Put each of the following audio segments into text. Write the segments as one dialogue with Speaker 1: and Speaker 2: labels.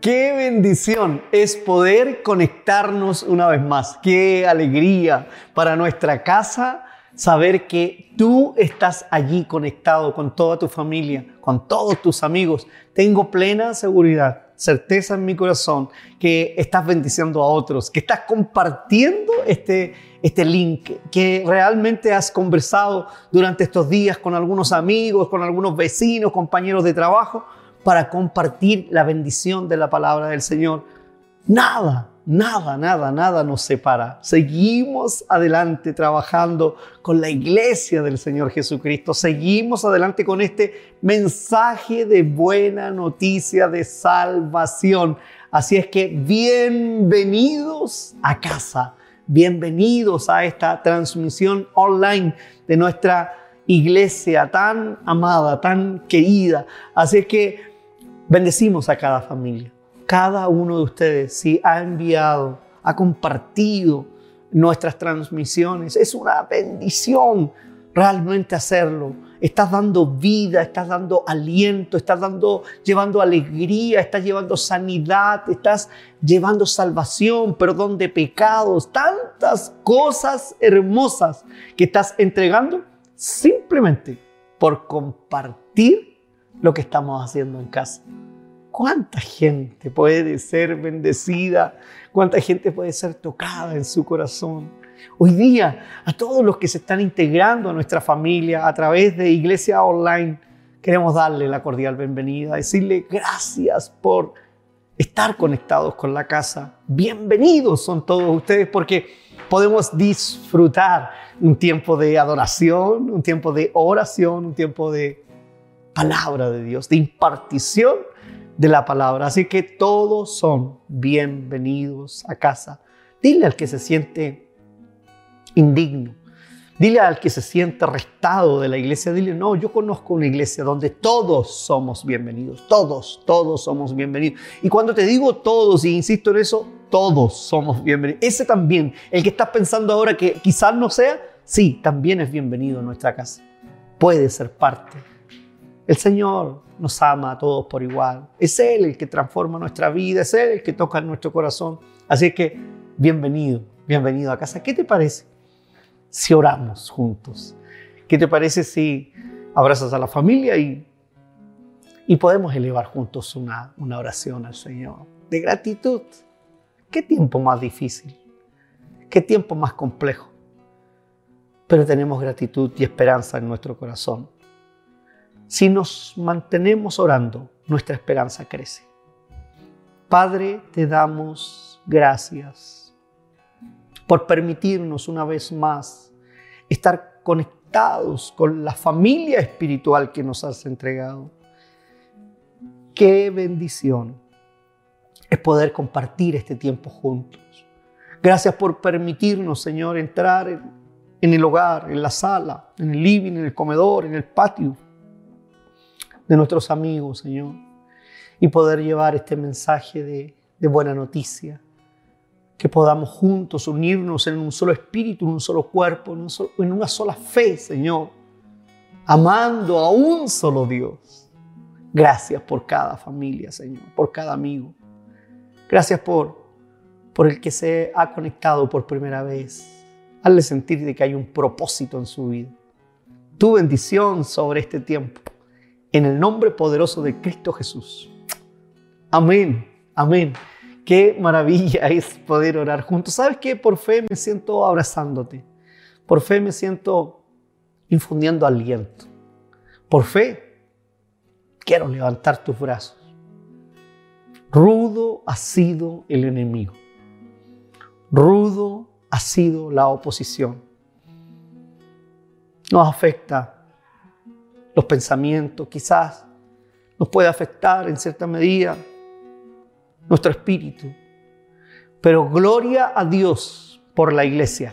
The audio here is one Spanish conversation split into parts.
Speaker 1: Qué bendición es poder conectarnos una vez más. Qué alegría para nuestra casa saber que tú estás allí conectado con toda tu familia, con todos tus amigos. Tengo plena seguridad, certeza en mi corazón que estás bendiciendo a otros, que estás compartiendo este, este link, que realmente has conversado durante estos días con algunos amigos, con algunos vecinos, compañeros de trabajo para compartir la bendición de la palabra del Señor. Nada, nada, nada, nada nos separa. Seguimos adelante trabajando con la iglesia del Señor Jesucristo. Seguimos adelante con este mensaje de buena noticia de salvación. Así es que bienvenidos a casa. Bienvenidos a esta transmisión online de nuestra iglesia tan amada, tan querida. Así es que Bendecimos a cada familia. Cada uno de ustedes, si ha enviado, ha compartido nuestras transmisiones, es una bendición realmente hacerlo. Estás dando vida, estás dando aliento, estás dando, llevando alegría, estás llevando sanidad, estás llevando salvación, perdón de pecados, tantas cosas hermosas que estás entregando simplemente por compartir lo que estamos haciendo en casa. ¿Cuánta gente puede ser bendecida? ¿Cuánta gente puede ser tocada en su corazón? Hoy día, a todos los que se están integrando a nuestra familia a través de Iglesia Online, queremos darle la cordial bienvenida, decirle gracias por estar conectados con la casa. Bienvenidos son todos ustedes porque podemos disfrutar un tiempo de adoración, un tiempo de oración, un tiempo de palabra de Dios, de impartición de la palabra. Así que todos son bienvenidos a casa. Dile al que se siente indigno, dile al que se siente restado de la iglesia, dile, no, yo conozco una iglesia donde todos somos bienvenidos, todos, todos somos bienvenidos. Y cuando te digo todos, y insisto en eso, todos somos bienvenidos. Ese también, el que estás pensando ahora que quizás no sea, sí, también es bienvenido en nuestra casa. Puede ser parte el Señor nos ama a todos por igual. Es Él el que transforma nuestra vida, es Él el que toca nuestro corazón. Así que bienvenido, bienvenido a casa. ¿Qué te parece si oramos juntos? ¿Qué te parece si abrazas a la familia y, y podemos elevar juntos una, una oración al Señor de gratitud? ¿Qué tiempo más difícil? ¿Qué tiempo más complejo? Pero tenemos gratitud y esperanza en nuestro corazón si nos mantenemos orando, nuestra esperanza crece. Padre, te damos gracias por permitirnos una vez más estar conectados con la familia espiritual que nos has entregado. Qué bendición es poder compartir este tiempo juntos. Gracias por permitirnos, Señor, entrar en, el hogar, en la sala, en el living, en el comedor, en el patio de nuestros amigos, Señor, y poder llevar este mensaje de, buena noticia. Que podamos juntos unirnos en un solo espíritu, en un solo cuerpo, en, en una sola fe, Señor, amando a un solo Dios. Gracias por cada familia, Señor, por cada amigo. Gracias por, por el que se ha conectado por primera vez. Hazle sentir de que hay un propósito en su vida. Tu bendición sobre este tiempo en el nombre poderoso de Cristo Jesús. Amén, amén. Qué maravilla es poder orar juntos. ¿Sabes qué? Por fe me siento abrazándote. Por fe me siento infundiendo aliento. Por fe quiero levantar tus brazos. Rudo ha sido el enemigo. Rudo ha sido la oposición. Nos afecta los pensamientos, quizás nos puede afectar en cierta medida nuestro espíritu. Pero gloria a Dios por la iglesia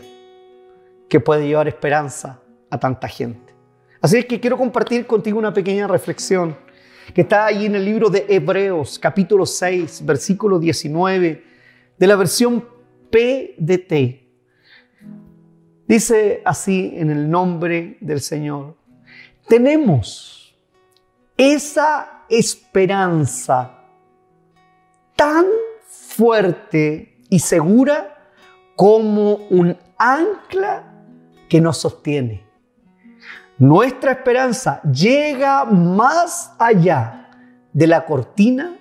Speaker 1: que puede llevar esperanza a tanta gente. Así es que quiero compartir contigo una pequeña reflexión que está ahí en el libro de Hebreos, capítulo 6, versículo 19, de la versión PDT. Dice así en el nombre del Señor tenemos esa esperanza tan fuerte y segura como un ancla que nos sostiene. Nuestra esperanza llega más allá de la cortina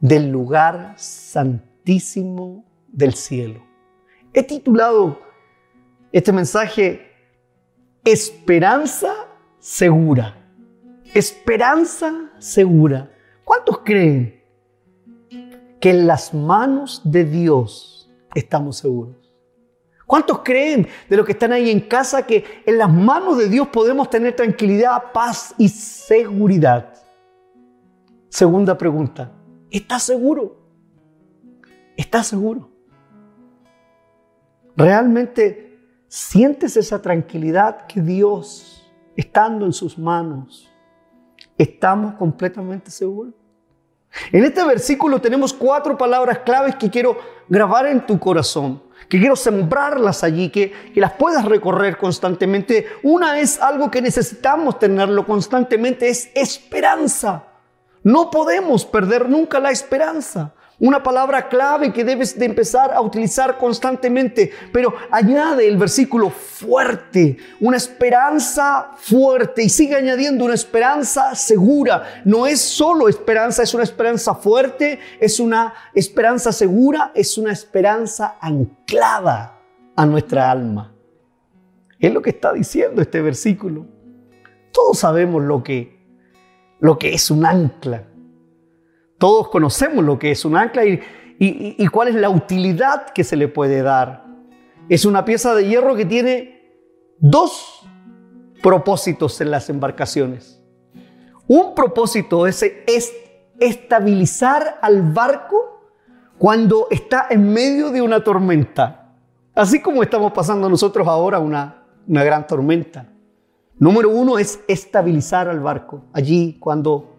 Speaker 1: del lugar santísimo del cielo. He titulado este mensaje Esperanza segura. Esperanza segura. ¿Cuántos creen que en las manos de Dios estamos seguros? ¿Cuántos creen de los que están ahí en casa que en las manos de Dios podemos tener tranquilidad, paz y seguridad? Segunda pregunta, ¿estás seguro? ¿Estás seguro? ¿Realmente sientes esa tranquilidad que Dios, estando en sus manos, estamos completamente seguros? En este versículo tenemos cuatro palabras claves que quiero grabar en tu corazón, que quiero sembrarlas allí, que, que, las puedas recorrer constantemente. Una es algo que necesitamos tenerlo constantemente, es esperanza. No podemos perder nunca la esperanza. Una palabra clave que debes de empezar a utilizar constantemente. Pero añade el versículo fuerte, una esperanza fuerte y sigue añadiendo una esperanza segura. No es solo esperanza, es una esperanza fuerte, es una esperanza segura, es una esperanza anclada a nuestra alma. Es lo que está diciendo este versículo. Todos sabemos lo que, lo que es un ancla. Todos conocemos lo que es un ancla y, cuál es la utilidad que se le puede dar. Es una pieza de hierro que tiene dos propósitos en las embarcaciones. Un propósito es, es estabilizar al barco cuando está en medio de una tormenta. Así como estamos pasando nosotros ahora una, una gran tormenta. Número uno es estabilizar al barco. Allí cuando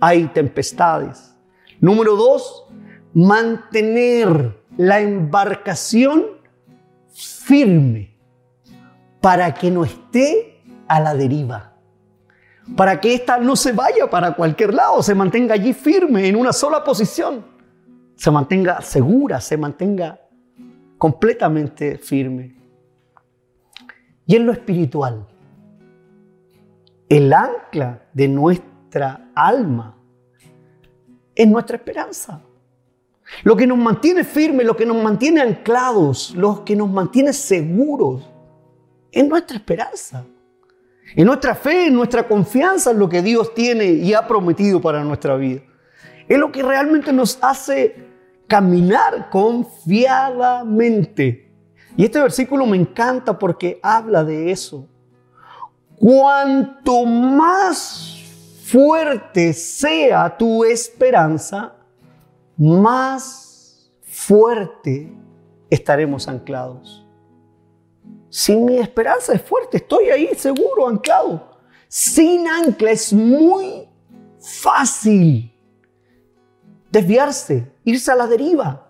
Speaker 1: hay tempestades. Número dos, mantener la embarcación firme para que no esté a la deriva. Para que ésta no se vaya para cualquier lado, se mantenga allí firme en una sola posición. Se mantenga segura, se mantenga completamente firme. Y en lo espiritual, el ancla de nuestra nuestra alma, es nuestra esperanza. Lo que nos mantiene firmes, lo que nos mantiene anclados, lo que nos mantiene seguros, es nuestra esperanza. En nuestra fe, en nuestra confianza en lo que Dios tiene y ha prometido para nuestra vida. Es lo que realmente nos hace caminar confiadamente. Y este versículo me encanta porque habla de eso. Cuanto más fuerte sea tu esperanza, más fuerte estaremos anclados. Si mi esperanza es fuerte, estoy ahí seguro, anclado. Sin ancla es muy fácil desviarse, irse a la deriva.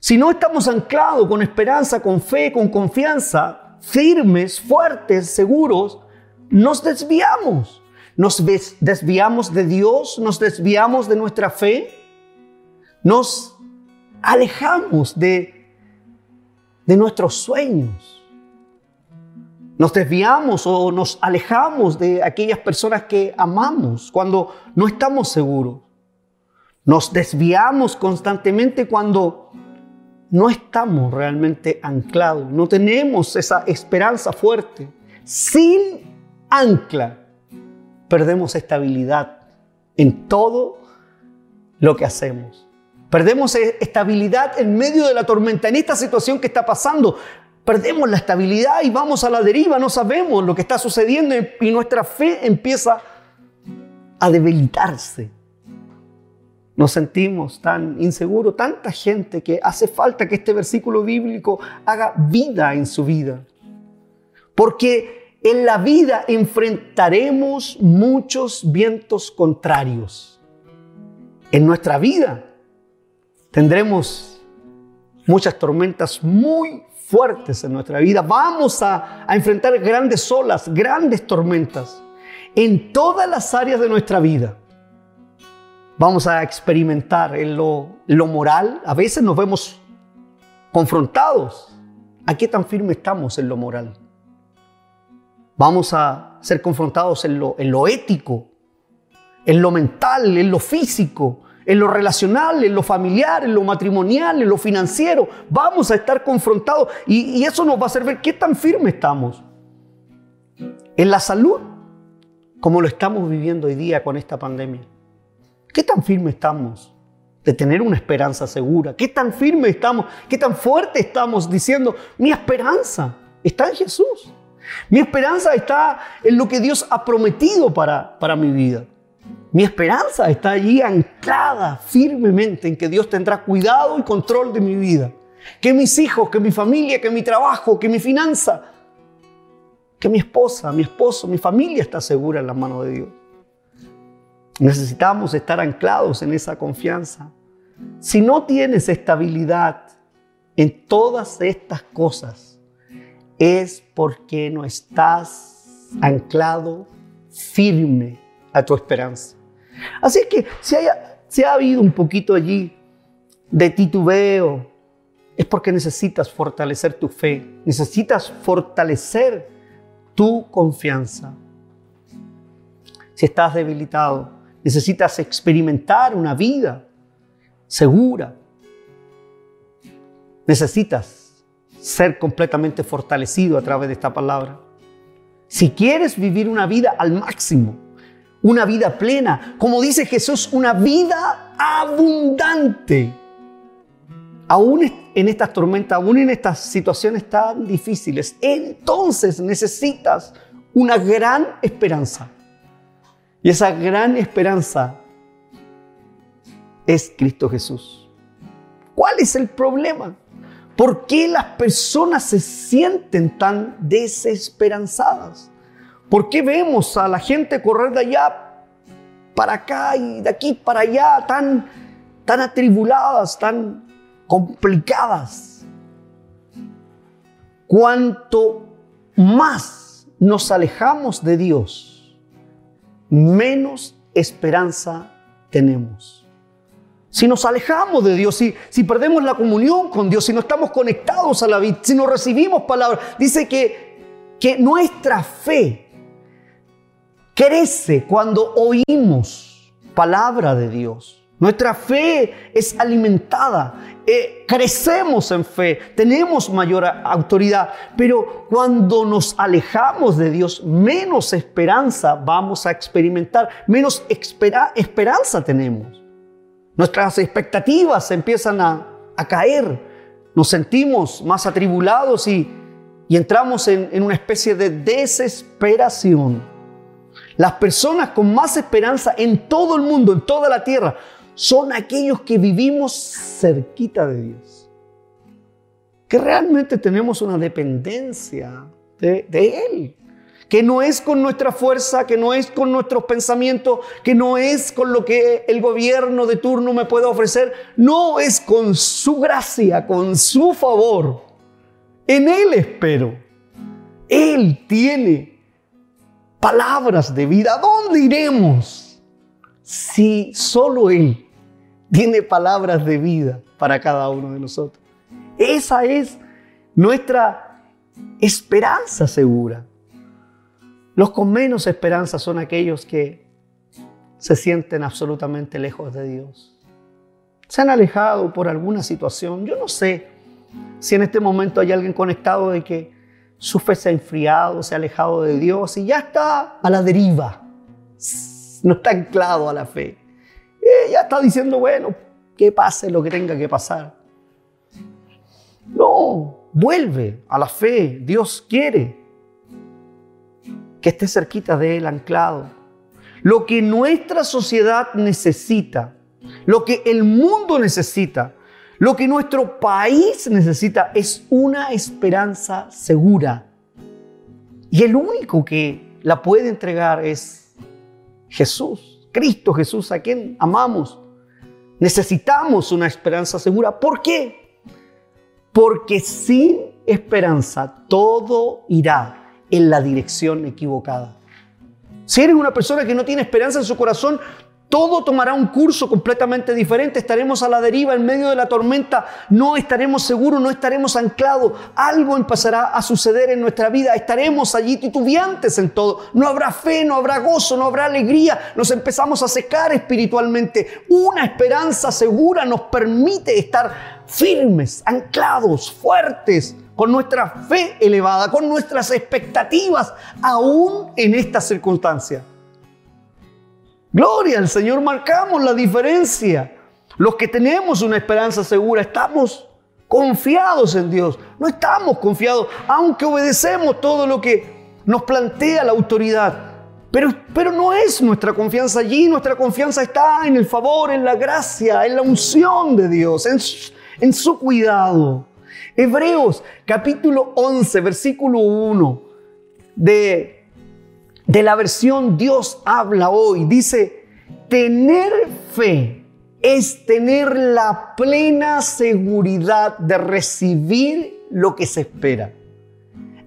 Speaker 1: Si no estamos anclados con esperanza, con fe, con confianza, firmes, fuertes, seguros, nos desviamos. Nos desviamos de Dios, nos desviamos de nuestra fe, nos alejamos de, de nuestros sueños. Nos desviamos o nos alejamos de aquellas personas que amamos cuando no estamos seguros. Nos desviamos constantemente cuando no estamos realmente anclados, no tenemos esa esperanza fuerte. Sin ancla perdemos estabilidad en todo lo que hacemos. Perdemos e-, estabilidad en medio de la tormenta, en esta situación que está pasando. Perdemos la estabilidad y vamos a la deriva, no sabemos lo que está sucediendo y nuestra fe empieza a debilitarse. Nos sentimos tan inseguros, tanta gente que hace falta que este versículo bíblico haga vida en su vida. Porque en la vida enfrentaremos muchos vientos contrarios. En nuestra vida tendremos muchas tormentas muy fuertes en nuestra vida. Vamos a, enfrentar grandes olas, grandes tormentas en todas las áreas de nuestra vida. Vamos a experimentar en lo, lo moral. A veces nos vemos confrontados. ¿A qué tan firme estamos en lo moral? Vamos a ser confrontados en lo, ético, en lo mental, en lo físico, en lo relacional, en lo familiar, en lo matrimonial, en lo financiero. Vamos a estar confrontados y, y eso nos va a hacer ver qué tan firme estamos. En la salud, como lo estamos viviendo hoy día con esta pandemia. ¿Qué tan firme estamos de tener una esperanza segura? ¿Qué tan firme estamos? ¿Qué tan fuerte estamos diciendo, mi esperanza está en Jesús? Mi esperanza está en lo que Dios ha prometido para, para mi vida. Mi esperanza está allí anclada firmemente en que Dios tendrá cuidado y control de mi vida. Que mis hijos, que mi familia, que mi trabajo, que mi finanza, que mi esposa, mi esposo, mi familia está segura en la mano de Dios. Necesitamos estar anclados en esa confianza. Si no tienes estabilidad en todas estas cosas, es porque no estás anclado firme a tu esperanza. Así que si, haya, si ha habido un poquito allí de titubeo, es porque necesitas fortalecer tu fe, necesitas fortalecer tu confianza. Si estás debilitado, necesitas experimentar una vida segura. Necesitas ser completamente fortalecido a través de esta palabra. Si quieres vivir una vida al máximo, una vida plena, como dice Jesús, una vida abundante. Aún en estas tormentas, aún en estas situaciones tan difíciles, entonces necesitas una gran esperanza. Y esa gran esperanza es Cristo Jesús. ¿Cuál es el problema? ¿Por qué las personas se sienten tan desesperanzadas? ¿Por qué vemos a la gente correr de allá para acá y de aquí para allá tan, tan atribuladas, tan complicadas? Cuanto más nos alejamos de Dios, menos esperanza tenemos. Si nos alejamos de Dios, si, si perdemos la comunión con Dios, si no estamos conectados a la vida, si no recibimos palabras, dice que, que nuestra fe crece cuando oímos palabra de Dios. Nuestra fe es alimentada, eh, crecemos en fe, tenemos mayor autoridad, pero cuando nos alejamos de Dios, menos esperanza vamos a experimentar, menos esperanza tenemos. Nuestras expectativas empiezan a, caer, nos sentimos más atribulados y, entramos en una especie de desesperación. Las personas con más esperanza en todo el mundo, en toda la tierra, son aquellos que vivimos cerquita de Dios. Que realmente tenemos una dependencia de, Él. Que no es con nuestra fuerza, que no es con nuestros pensamientos, que no es con lo que el gobierno de turno me puede ofrecer. No, es con su gracia, con su favor. En Él espero. Él tiene palabras de vida. ¿A dónde iremos si solo Él tiene palabras de vida para cada uno de nosotros? Esa es nuestra esperanza segura. Los con menos esperanza son aquellos que se sienten absolutamente lejos de Dios. Se han alejado por alguna situación. Yo no sé si en este momento hay alguien conectado de que su fe se ha enfriado, se ha alejado de Dios y ya está a la deriva. No está anclado a la fe. Eh, ya está diciendo, bueno, que pase lo que tenga que pasar. No, vuelve a la fe. Dios quiere que esté cerquita de Él, anclado. Lo que nuestra sociedad necesita, lo que el mundo necesita, lo que nuestro país necesita es una esperanza segura. Y el único que la puede entregar es Jesús, Cristo Jesús, a quien amamos. Necesitamos una esperanza segura. ¿Por qué? Porque sin esperanza todo irá en la dirección equivocada. Si eres una persona que no tiene esperanza en su corazón, todo tomará un curso completamente diferente, estaremos a la deriva en medio de la tormenta, no estaremos seguros, no estaremos anclados, algo empezará a suceder en nuestra vida, estaremos allí titubeantes en todo, no habrá fe, no habrá gozo, no habrá alegría, nos empezamos a secar espiritualmente. Una esperanza segura nos permite estar firmes, anclados, fuertes, con nuestra fe elevada, con nuestras expectativas, aún en esta circunstancia. Gloria al Señor, marcamos la diferencia. Los que tenemos una esperanza segura, estamos confiados en Dios. No estamos confiados, aunque obedecemos todo lo que nos plantea la autoridad. Pero, pero no es nuestra confianza allí, nuestra confianza está en el favor, en la gracia, en la unción de Dios, en, en su cuidado. Hebreos capítulo 11, versículo 1 de de la versión Dios habla hoy, dice, tener fe es tener la plena seguridad de recibir lo que se espera.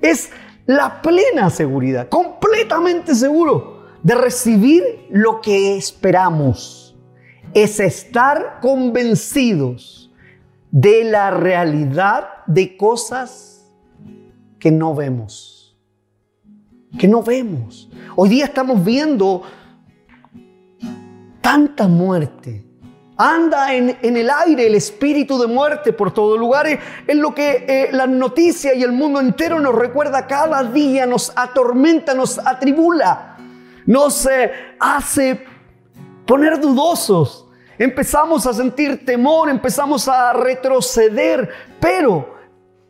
Speaker 1: Es la plena seguridad, completamente seguro de recibir lo que esperamos. Es estar convencidos de la realidad de cosas que no vemos que no vemos. Hoy día estamos viendo tanta muerte. Anda en, el aire el espíritu de muerte por todos lugares, en lo que eh, la noticia y el mundo entero nos recuerda cada día, nos atormenta, nos atribula, nos eh, hace poner dudosos. Empezamos a sentir temor, empezamos a retroceder, pero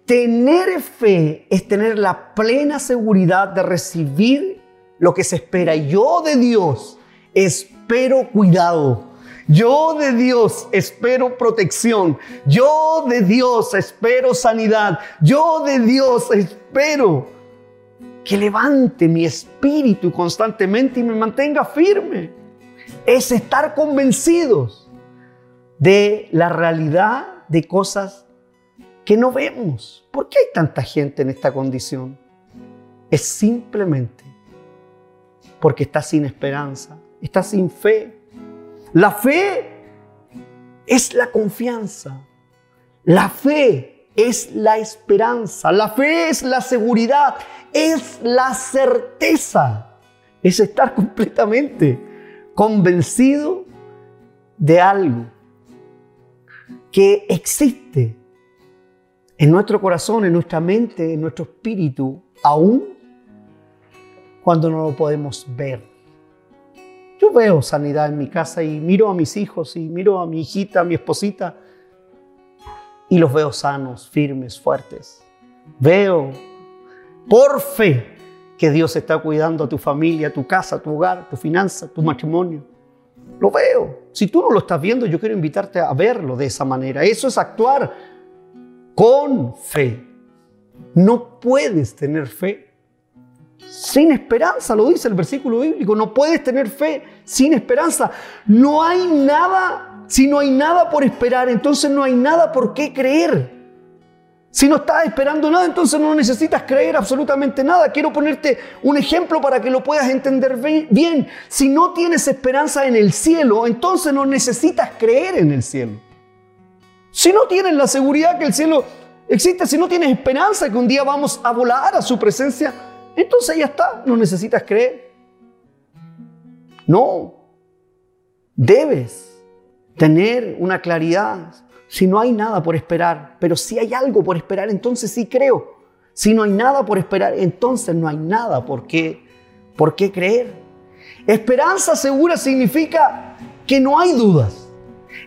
Speaker 1: Tener fe es tener la plena seguridad de recibir lo que se espera. Yo de Dios espero cuidado. Yo de Dios espero protección. Yo de Dios espero sanidad. Yo de Dios espero que levante mi espíritu constantemente y me mantenga firme. Es estar convencidos de la realidad de cosas que no vemos. ¿Por qué hay tanta gente en esta condición? Es simplemente porque está sin esperanza, está sin fe. La fe es la confianza. La fe es la esperanza. La fe es la seguridad. Es la certeza. Es estar completamente convencido de algo que existe en nuestro corazón, en nuestra mente, en nuestro espíritu, aún cuando no lo podemos ver. Yo veo sanidad en mi casa y miro a mis hijos y miro a mi hijita, a mi esposita y los veo sanos, firmes, fuertes. Veo por fe que Dios está cuidando a tu familia, a tu casa, a tu hogar, tu finanza, tu matrimonio. Lo veo. Si tú no lo estás viendo, yo quiero invitarte a verlo de esa manera. Eso es actuar con fe. No puedes tener fe sin esperanza, lo dice el versículo bíblico. No puedes tener fe sin esperanza. No hay nada, si no hay nada por esperar, entonces no hay nada por qué creer. Si no estás esperando nada, entonces no necesitas creer absolutamente nada. Quiero ponerte un ejemplo para que lo puedas entender bien. Si no tienes esperanza en el cielo, entonces no necesitas creer en el cielo. Si no tienes la seguridad que el cielo existe, si no tienes esperanza que un día vamos a volar a su presencia, entonces ya está, no necesitas creer. No, debes tener una claridad. Si no hay nada por esperar, pero si hay algo por esperar, entonces sí creo. Si no hay nada por esperar, entonces no hay nada por qué, por qué creer. Esperanza segura significa que no hay dudas.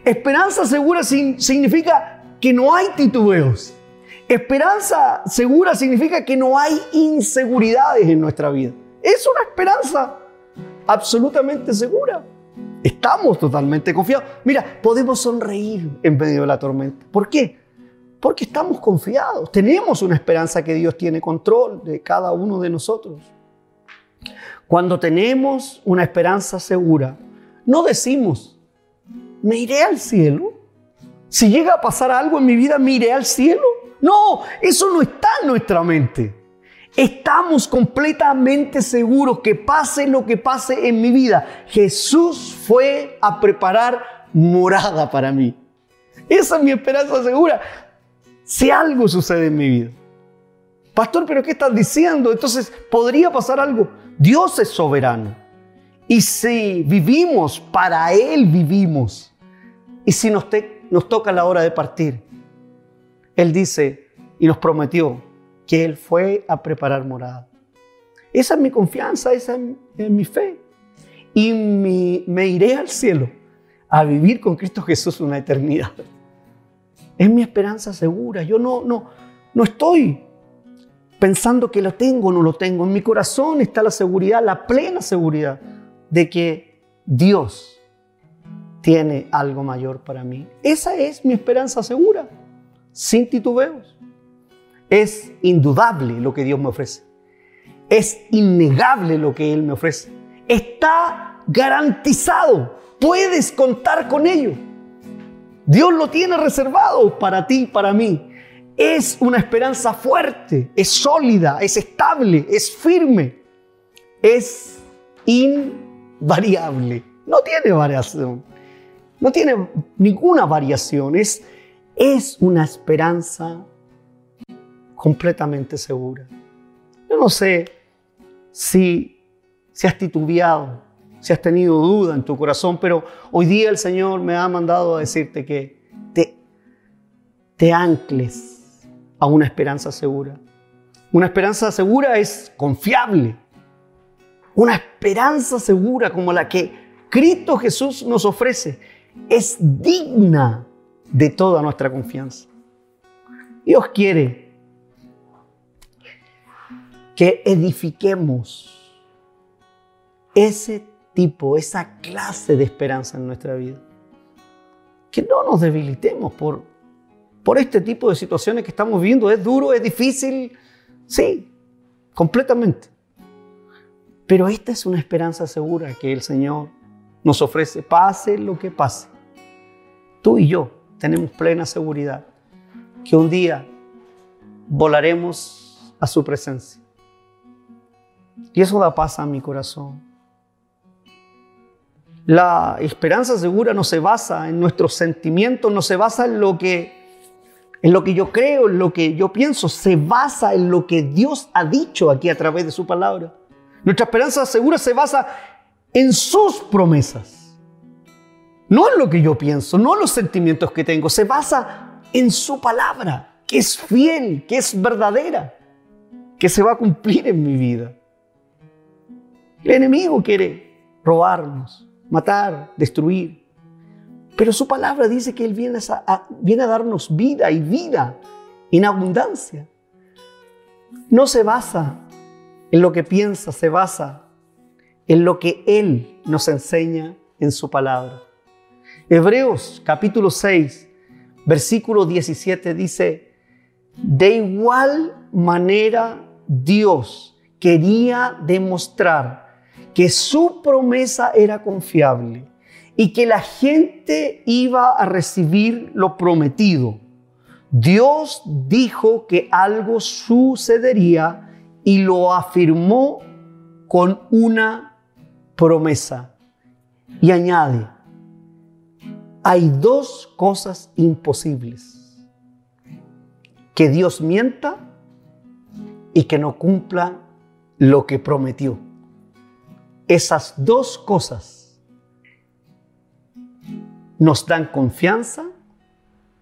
Speaker 1: Esperanza segura significa que no hay titubeos. Esperanza segura significa que no hay inseguridades en nuestra vida. Es una esperanza absolutamente segura. Estamos totalmente confiados. Mira, podemos sonreír en medio de la tormenta. ¿Por qué? Porque estamos confiados. Tenemos una esperanza que Dios tiene control de cada uno de nosotros. Cuando tenemos una esperanza segura, no decimos, ¿me iré al cielo? Si llega a pasar algo en mi vida, ¿me iré al cielo? No, eso no está en nuestra mente. Estamos completamente seguros que pase lo que pase en mi vida, Jesús fue a preparar morada para mí. Esa es mi esperanza segura. Si algo sucede en mi vida. Pastor, pero ¿qué estás diciendo? Entonces, ¿podría pasar algo? Dios es soberano. Y si vivimos, para Él vivimos. Y si nos, nos toca la hora de partir, Él dice y nos prometió que Él fue a preparar morada. Esa es mi confianza, esa es, mi fe. Y me iré al cielo a vivir con Cristo Jesús una eternidad. Es mi esperanza segura. Yo no, no, no estoy pensando que lo tengo o no lo tengo. En mi corazón está la seguridad, la plena seguridad de que Dios tiene algo mayor para mí. Esa es mi esperanza segura, sin titubeos. Es indudable lo que Dios me ofrece. Es innegable lo que Él me ofrece. Está garantizado. Puedes contar con ello. Dios lo tiene reservado para ti para mí. Es una esperanza fuerte, es sólida, es estable, es firme, es invariable. No tiene variación. No tiene ninguna variación. Es, es una esperanza completamente segura. Yo no sé si, si has titubeado, si has tenido duda en tu corazón, pero hoy día el Señor me ha mandado a decirte que te, te ancles a una esperanza segura. Una esperanza segura es confiable. Una esperanza segura como la que Cristo Jesús nos ofrece es digna de toda nuestra confianza. Dios quiere que edifiquemos ese tipo, esa clase de esperanza en nuestra vida. Que no nos debilitemos por, por este tipo de situaciones que estamos viviendo. Es duro, es difícil, sí, completamente. Pero esta es una esperanza segura que el Señor nos ofrece, pase lo que pase. Tú y yo tenemos plena seguridad que un día volaremos a su presencia. Y eso da paz a mi corazón. La esperanza segura no se basa en nuestros sentimientos, no se basa en lo que en lo que yo creo, en lo que yo pienso, se basa en lo que Dios ha dicho aquí a través de su palabra. Nuestra esperanza segura se basa en sus promesas. No en lo que yo pienso, no en los sentimientos que tengo, se basa en su palabra, que es fiel, que es verdadera, que se va a cumplir en mi vida. El enemigo quiere robarnos, matar, destruir. Pero su palabra dice que Él viene a, viene a darnos vida y vida en abundancia. No se basa en lo que piensa, se basa en lo que Él nos enseña en su palabra. Hebreos capítulo 6, versículo 17 dice, de igual manera Dios quería demostrar que su promesa era confiable y que la gente iba a recibir lo prometido. Dios dijo que algo sucedería y lo afirmó con una promesa. Y añade, hay dos cosas imposibles. Que Dios mienta y que no cumpla lo que prometió. Esas dos cosas nos dan confianza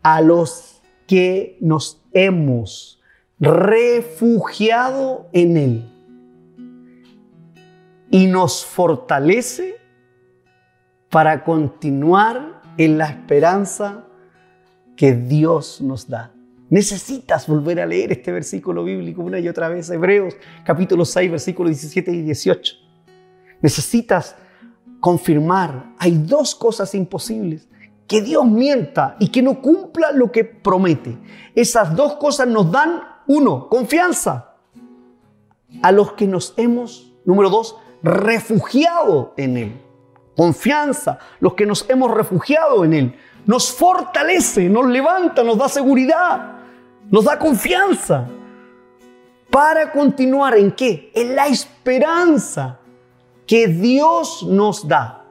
Speaker 1: a los que nos hemos refugiado en Él y nos fortalece para continuar en la esperanza que Dios nos da. Necesitas volver a leer este versículo bíblico una y otra vez, Hebreos capítulo 6, versículos 17 y 18. Necesitas confirmar, hay dos cosas imposibles. Que Dios mienta y que no cumpla lo que promete. Esas dos cosas nos dan, uno, confianza. A los que nos hemos, número dos, refugiado en Él. Confianza, los que nos hemos refugiado en Él. Nos fortalece, nos levanta, nos da seguridad, nos da confianza para continuar en qué? En la esperanza que Dios nos da.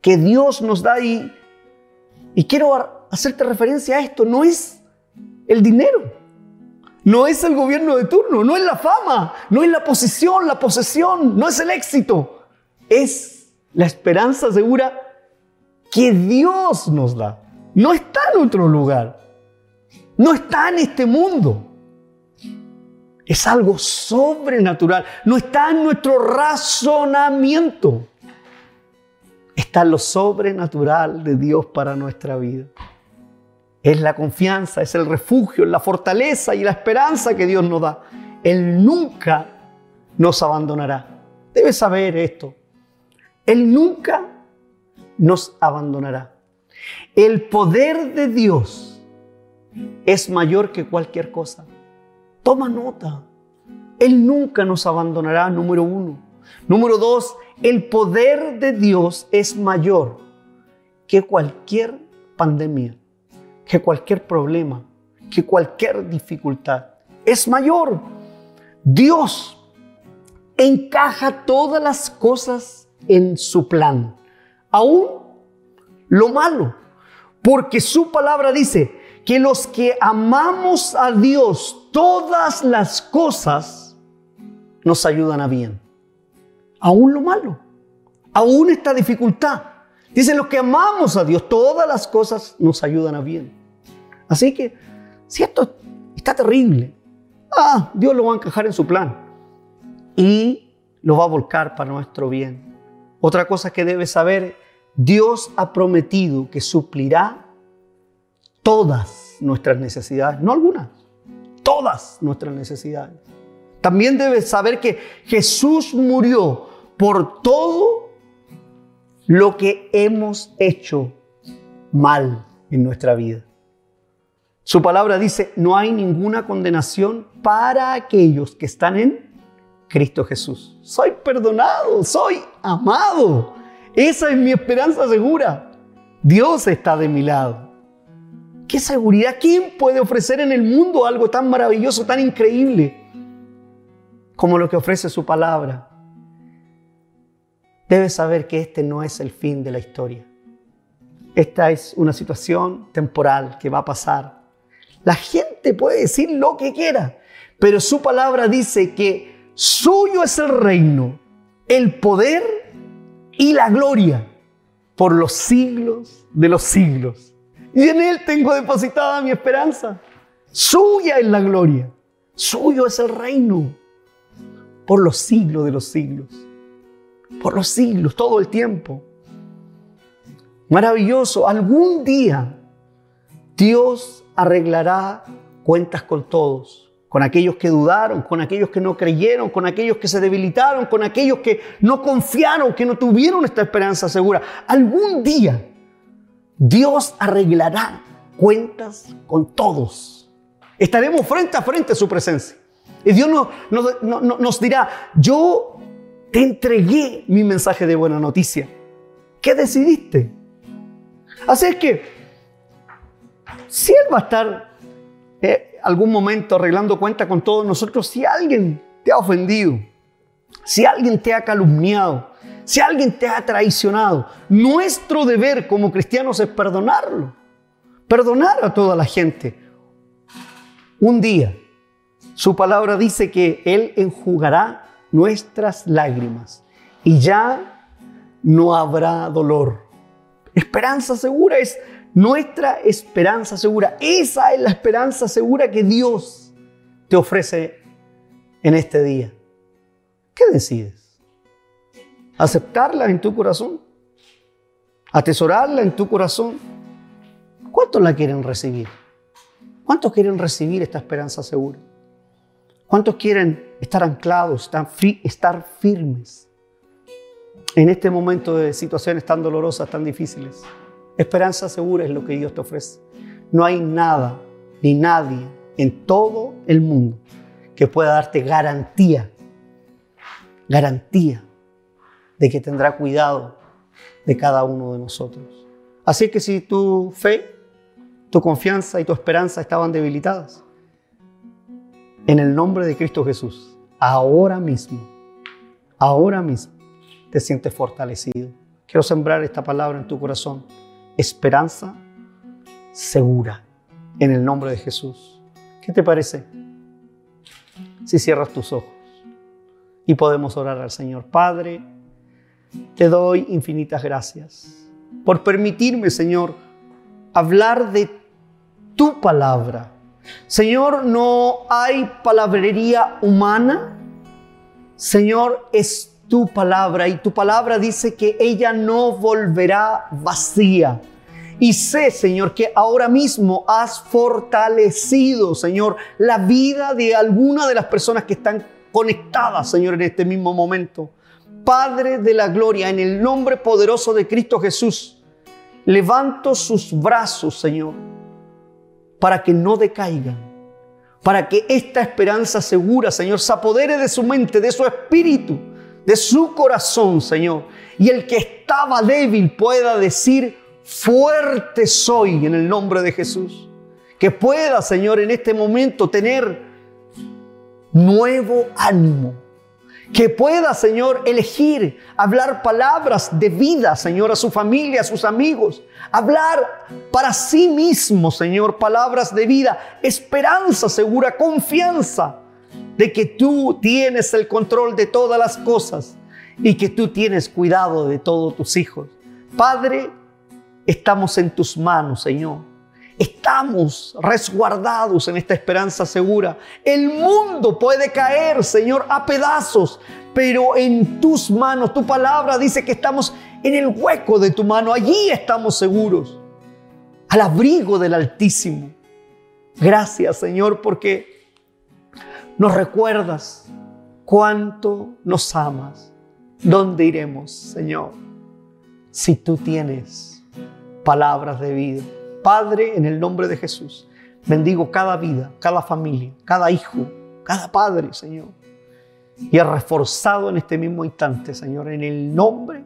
Speaker 1: Que Dios nos da y, y quiero hacerte referencia a esto, no es el dinero, no es el gobierno de turno, no es la fama, no es la posición, la posesión, no es el éxito, es la esperanza segura que Dios nos da. No está en otro lugar, no está en este mundo. Es algo sobrenatural. No está en nuestro razonamiento. Está lo sobrenatural de Dios para nuestra vida. Es la confianza, es el refugio, la fortaleza y la esperanza que Dios nos da. Él nunca nos abandonará. Debes saber esto. Él nunca nos abandonará. El poder de Dios es mayor que cualquier cosa. Toma nota. Él nunca nos abandonará, número uno. Número dos, el poder de Dios es mayor que cualquier pandemia, que cualquier problema, que cualquier dificultad. Es mayor. Dios encaja todas las cosas en su plan, aún lo malo, porque su palabra dice, que los que amamos a Dios, todas las cosas nos ayudan a bien. Aún lo malo, aún esta dificultad. Dicen los que amamos a Dios, todas las cosas nos ayudan a bien. Así que, si esto está terrible, ah, Dios lo va a encajar en su plan y lo va a volcar para nuestro bien. Otra cosa que debes saber, Dios ha prometido que suplirá todas nuestras necesidades, no algunas, todas nuestras necesidades. También debes saber que Jesús murió por todo lo que hemos hecho mal en nuestra vida. Su palabra dice, no hay ninguna condenación para aquellos que están en Cristo Jesús. Soy perdonado, soy amado. Esa es mi esperanza segura. Dios está de mi lado. ¿Qué seguridad? ¿Quién puede ofrecer en el mundo algo tan maravilloso, tan increíble como lo que ofrece su palabra? Debes saber que este no es el fin de la historia. Esta es una situación temporal que va a pasar. La gente puede decir lo que quiera, pero su palabra dice que suyo es el reino, el poder y la gloria por los siglos de los siglos. Y en Él tengo depositada mi esperanza. Suya es la gloria. Suyo es el reino. Por los siglos de los siglos. Por los siglos, todo el tiempo. Maravilloso. Algún día Dios arreglará cuentas con todos. Con aquellos que dudaron, con aquellos que no creyeron, con aquellos que se debilitaron, con aquellos que no confiaron, que no tuvieron esta esperanza segura. Algún día Dios arreglará cuentas con todos. Estaremos frente a frente a su presencia. Y Dios nos dirá, yo te entregué mi mensaje de buena noticia. ¿Qué decidiste? Así es que, si Él va a estar eh, algún momento arreglando cuenta con todos nosotros, si alguien te ha ofendido, si alguien te ha calumniado, si alguien te ha traicionado, nuestro deber como cristianos es perdonarlo. Perdonar a toda la gente. Un día, su palabra dice que Él enjugará nuestras lágrimas y ya no habrá dolor. Esperanza segura es nuestra esperanza segura. Esa es la esperanza segura que Dios te ofrece en este día. ¿Qué decides? aceptarla en tu corazón, atesorarla en tu corazón. ¿Cuántos la quieren recibir? ¿Cuántos quieren recibir esta esperanza segura? ¿Cuántos quieren estar anclados, estar firmes en este momento de situaciones tan dolorosas, tan difíciles? Esperanza segura es lo que Dios te ofrece. No hay nada ni nadie en todo el mundo que pueda darte garantía, garantía de que tendrá cuidado de cada uno de nosotros. Así que si tu fe, tu confianza y tu esperanza estaban debilitadas, En el nombre de Cristo Jesús, ahora mismo, ahora mismo, te sientes fortalecido. Quiero sembrar esta palabra en tu corazón. Esperanza segura en el nombre de Jesús. ¿Qué te parece? Si cierras tus ojos y podemos orar al Señor. Padre, te doy infinitas gracias por permitirme, Señor, hablar de tu palabra. Señor, no hay palabrería humana. Señor, es tu palabra y tu palabra dice que ella no volverá vacía. Y sé, Señor, que ahora mismo has fortalecido, Señor, la vida de alguna de las personas que están conectadas, Señor, en este mismo momento. Padre de la gloria, en el nombre poderoso de Cristo Jesús, levanto sus brazos, Señor, para que no decaigan, para que esta esperanza segura, Señor, se apodere de su mente, de su espíritu, de su corazón, Señor. Y el que estaba débil pueda decir, fuerte soy en el nombre de Jesús. Que pueda, Señor, en este momento tener nuevo ánimo. Que pueda, Señor, elegir hablar palabras de vida, Señor, a su familia, a sus amigos. Hablar para sí mismo, Señor, palabras de vida, esperanza segura, confianza de que tú tienes el control de todas las cosas y que tú tienes cuidado de todos tus hijos. Padre, estamos en tus manos, Señor. Estamos resguardados en esta esperanza segura. El mundo puede caer, Señor, a pedazos, pero en tus manos, tu palabra dice que estamos en el hueco de tu mano. Allí estamos seguros, al abrigo del Altísimo. Gracias, Señor, porque nos recuerdas cuánto nos amas. ¿Dónde iremos, Señor? Si tú tienes palabras de vida. Padre, en el nombre de Jesús, bendigo cada vida, cada familia, cada hijo, cada padre, Señor. Y he reforzado en este mismo instante, Señor, en el nombre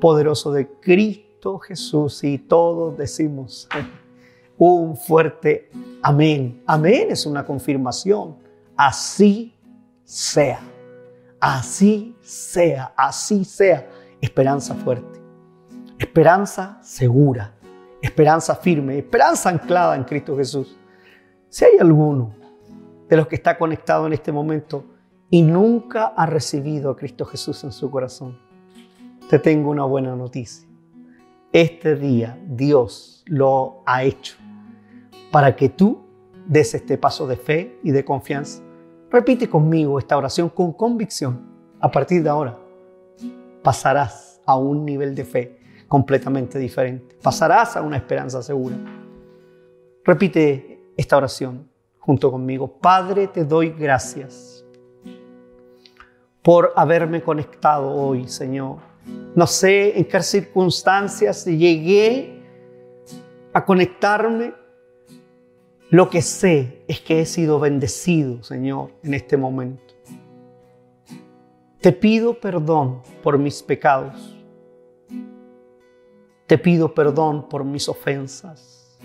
Speaker 1: poderoso de Cristo Jesús. Y todos decimos un fuerte amén. Amén es una confirmación así sea. Así sea, así sea. Esperanza fuerte, esperanza segura, esperanza firme, esperanza anclada en Cristo Jesús. Si hay alguno de los que está conectado en este momento y nunca ha recibido a Cristo Jesús en su corazón, te tengo una buena noticia. Este día Dios lo ha hecho para que tú des este paso de fe y de confianza Repite conmigo esta oración con convicción. A partir de ahora, pasarás a un nivel de fe completamente diferente. Pasarás a una esperanza segura. Repite esta oración junto conmigo. Padre, te doy gracias por haberme conectado hoy, Señor. No sé en qué circunstancias llegué a conectarme lo que sé es que he sido bendecido, Señor, en este momento. Te pido perdón por mis pecados. Te pido perdón por mis ofensas.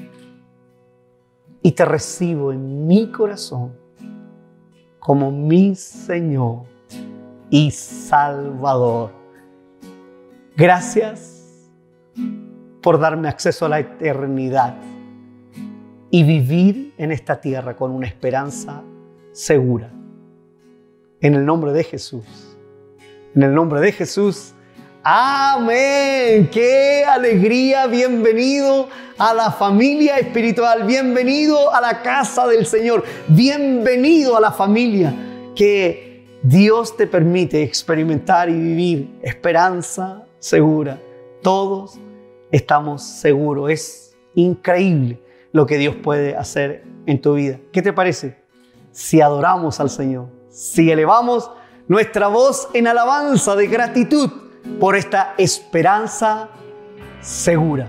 Speaker 1: Y te recibo en mi corazón como mi Señor y Salvador. Gracias por darme acceso a la eternidad y vivir en esta tierra con una esperanza segura. En el nombre de Jesús. En el nombre de Jesús. Amén. Qué alegría. Bienvenido a la familia espiritual. Bienvenido a la casa del Señor. Bienvenido a la familia que Dios te permite experimentar y vivir esperanza segura. Todos estamos seguros. Es increíble lo que Dios puede hacer en tu vida. ¿Qué te parece? Si adoramos al Señor, si elevamos nuestra voz en alabanza de gratitud por esta esperanza segura.